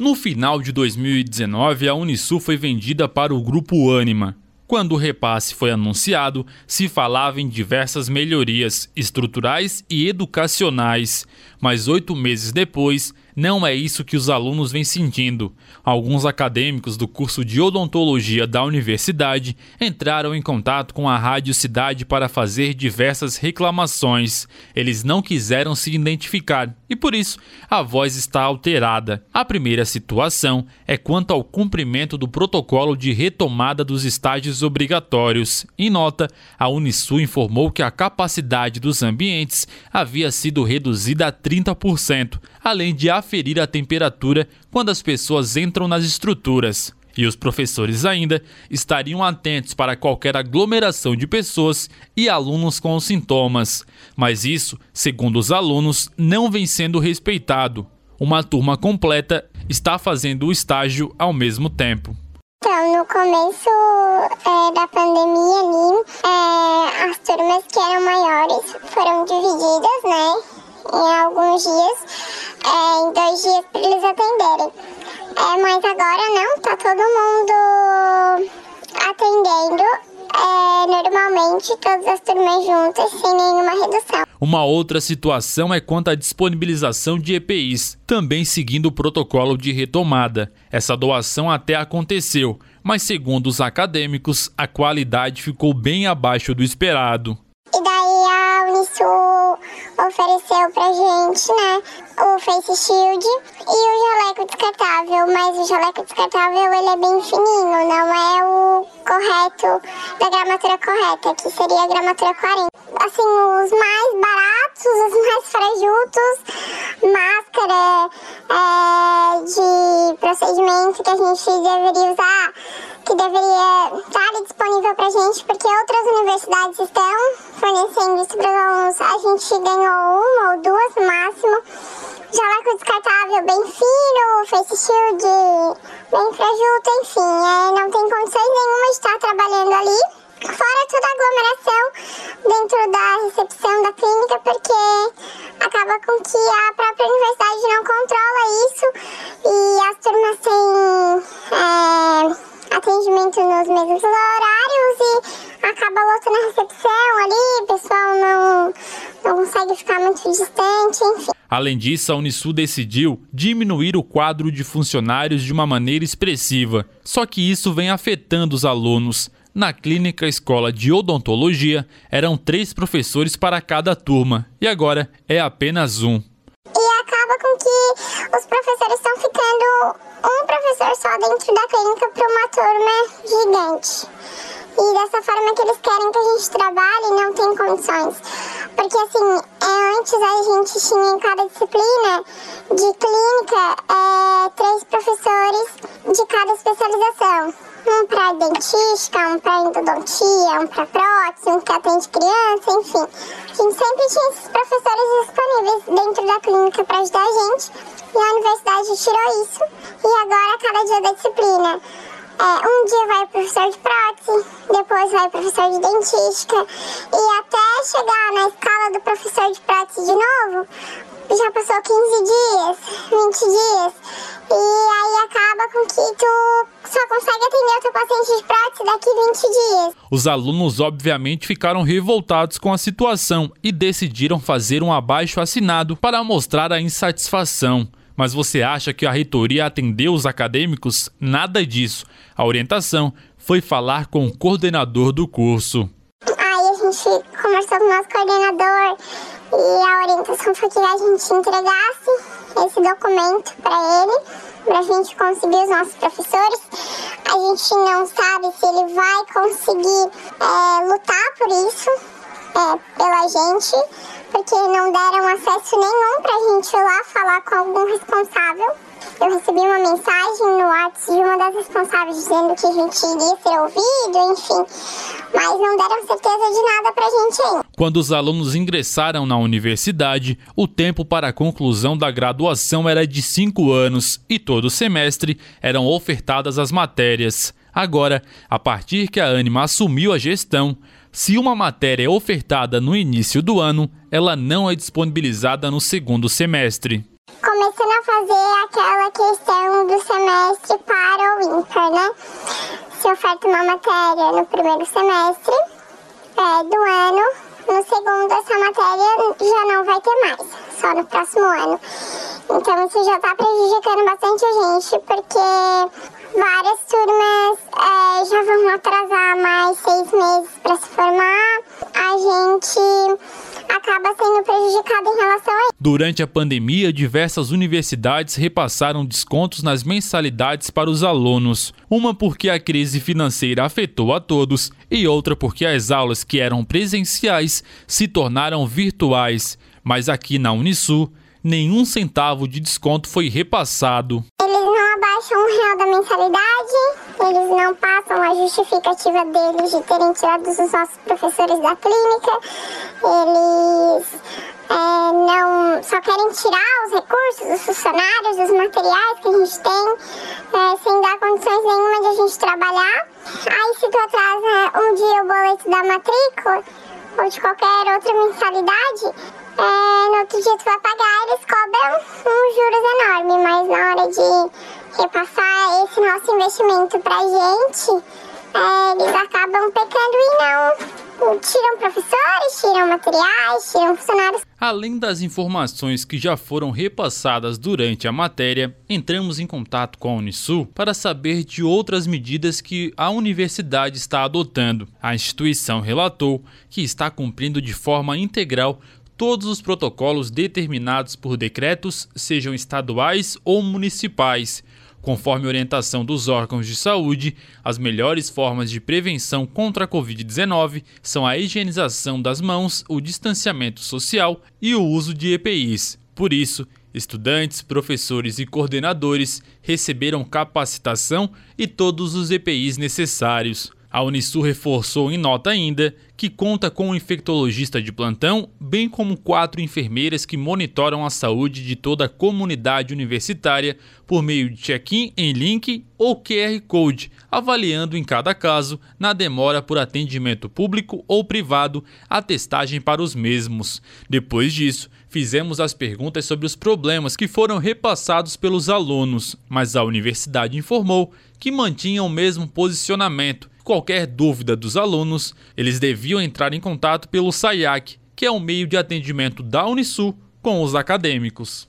No final de 2019, a Unisul foi vendida para o Grupo Anima. Quando o repasse foi anunciado, se falava em diversas melhorias estruturais e educacionais, mas oito meses depois, não é isso que os alunos vêm sentindo. Alguns acadêmicos do curso de odontologia da universidade entraram em contato com a Rádio Cidade para fazer diversas reclamações. Eles não quiseram se identificar e por isso a voz está alterada. A primeira situação é quanto ao cumprimento do protocolo de retomada dos estágios obrigatórios. Em nota, a Unisul informou que a capacidade dos ambientes havia sido reduzida a 30%, além de aferir a temperatura quando as pessoas entram nas estruturas. E os professores ainda estariam atentos para qualquer aglomeração de pessoas e alunos com sintomas. Mas isso, segundo os alunos, não vem sendo respeitado. Uma turma completa está fazendo o estágio ao mesmo tempo. Então, no começo é, da pandemia ali, é, as turmas que eram maiores foram divididas, né? Em alguns dias é, em dois dias para eles atenderem. É, mas agora não, tá todo mundo atendendo é, normalmente todas as turmas juntas sem nenhuma redução. Uma outra situação é quanto à disponibilização de EPIs, também seguindo o protocolo de retomada. Essa doação até aconteceu, mas segundo os acadêmicos, a qualidade ficou bem abaixo do esperado. Ofereceu pra gente, né, o Face Shield e o jaleco descartável, mas o jaleco descartável ele é bem fininho, não é o correto da gramatura correta, que seria a gramatura 40. Assim, os mais baratos, os mais frajutos, máscara é, de procedimento que a gente deveria usar, que deveria estar disponível pra gente, porque outras universidades estão fornecendo isso para os alunos. A gente ganhou uma ou duas no máximo jaleco descartável bem fino, face shield bem frajuto, enfim, é, não tem condições nenhuma de estar trabalhando ali. Fora toda a aglomeração dentro da recepção da clínica, porque acaba com que a própria universidade não controla isso e as turmas têm é, atendimento nos mesmos horários e acaba lotando a recepção ali, o pessoal não, não consegue ficar muito distante, enfim. Além disso, a Unisul decidiu diminuir o quadro de funcionários de uma maneira expressiva. Só que isso vem afetando os alunos. Na clínica escola de odontologia, eram três professores para cada turma, e agora é apenas um. E acaba com que os professores estão ficando um professor só dentro da clínica para uma turma gigante. E dessa forma que eles querem que a gente trabalhe, não tem condições. Porque assim, é, antes a gente tinha em cada disciplina de clínica é, três professores de cada especialização. Um para dentística, um para endodontia, um para prótese, um que atende criança, enfim. A gente sempre tinha esses professores disponíveis dentro da clínica para ajudar a gente. E a universidade tirou isso. E agora, cada dia da disciplina, é, um dia vai professor de prótese, depois vai professor de dentística e até chegar na escala do professor de prótese de novo, já passou 15 dias, 20 dias. E aí acaba com que tu só consegue atender o teu paciente de prótese daqui 20 dias. Os alunos obviamente ficaram revoltados com a situação e decidiram fazer um abaixo assinado para mostrar a insatisfação. Mas você acha que a reitoria atendeu os acadêmicos? Nada disso. A orientação foi falar com o coordenador do curso. Aí a gente conversou com o nosso coordenador e a orientação foi que a gente entregasse esse documento para ele, para a gente conseguir os nossos professores. A gente não sabe se ele vai conseguir é, lutar por isso é, pela gente porque não deram acesso nenhum pra gente ir lá falar com algum responsável. Eu recebi uma mensagem no WhatsApp de uma das responsáveis dizendo que a gente iria ser ouvido, enfim. Mas não deram certeza de nada pra gente ainda. Quando os alunos ingressaram na universidade, o tempo para a conclusão da graduação era de cinco anos e todo semestre eram ofertadas as matérias. Agora, a partir que a Anima assumiu a gestão, se uma matéria é ofertada no início do ano, ela não é disponibilizada no segundo semestre. Começando a fazer aquela questão do semestre para ou ímpar, né? Se oferta uma matéria no primeiro semestre é, do ano, no segundo essa matéria já não vai ter mais, só no próximo ano. Então isso já está prejudicando bastante a gente, porque várias turmas é, atrasar mais seis meses para se formar. A gente acaba sendo prejudicado em relação a isso. Durante a pandemia, diversas universidades repassaram descontos nas mensalidades para os alunos. Uma porque a crise financeira afetou a todos e outra porque as aulas que eram presenciais se tornaram virtuais. Mas aqui na Unisul, nenhum centavo de desconto foi repassado. Eles abaixam o real da mensalidade, eles não passam a justificativa deles de terem tirado os nossos professores da clínica, eles é, não só querem tirar os recursos dos funcionários, dos materiais que a gente tem, é, sem dar condições nenhuma de a gente trabalhar. Aí se tu atrasa um dia o boleto da matrícula ou de qualquer outra mensalidade, é, no outro dia tu vai pagar, eles cobram um juros enorme, mas na hora de repassar esse nosso investimento pra gente, é, eles acabam pecando e não tiram professores, tiram materiais, tiram funcionários. Além das informações que já foram repassadas durante a matéria, entramos em contato com a Unisul para saber de outras medidas que a universidade está adotando. A instituição relatou que está cumprindo de forma integral todos os protocolos determinados por decretos, sejam estaduais ou municipais. Conforme orientação dos órgãos de saúde, as melhores formas de prevenção contra a Covid-19 são a higienização das mãos, o distanciamento social e o uso de EPIs. Por isso, estudantes, professores e coordenadores receberam capacitação e todos os EPIs necessários. A Unisul reforçou em nota ainda que conta com um infectologista de plantão, bem como quatro enfermeiras que monitoram a saúde de toda a comunidade universitária por meio de check-in em link ou QR Code, avaliando em cada caso, na demora por atendimento público ou privado, a testagem para os mesmos. Depois disso, fizemos as perguntas sobre os problemas que foram repassados pelos alunos, mas a universidade informou que mantinha o mesmo posicionamento qualquer dúvida dos alunos, eles deviam entrar em contato pelo SAIAC, que é um meio de atendimento da Unisul com os acadêmicos.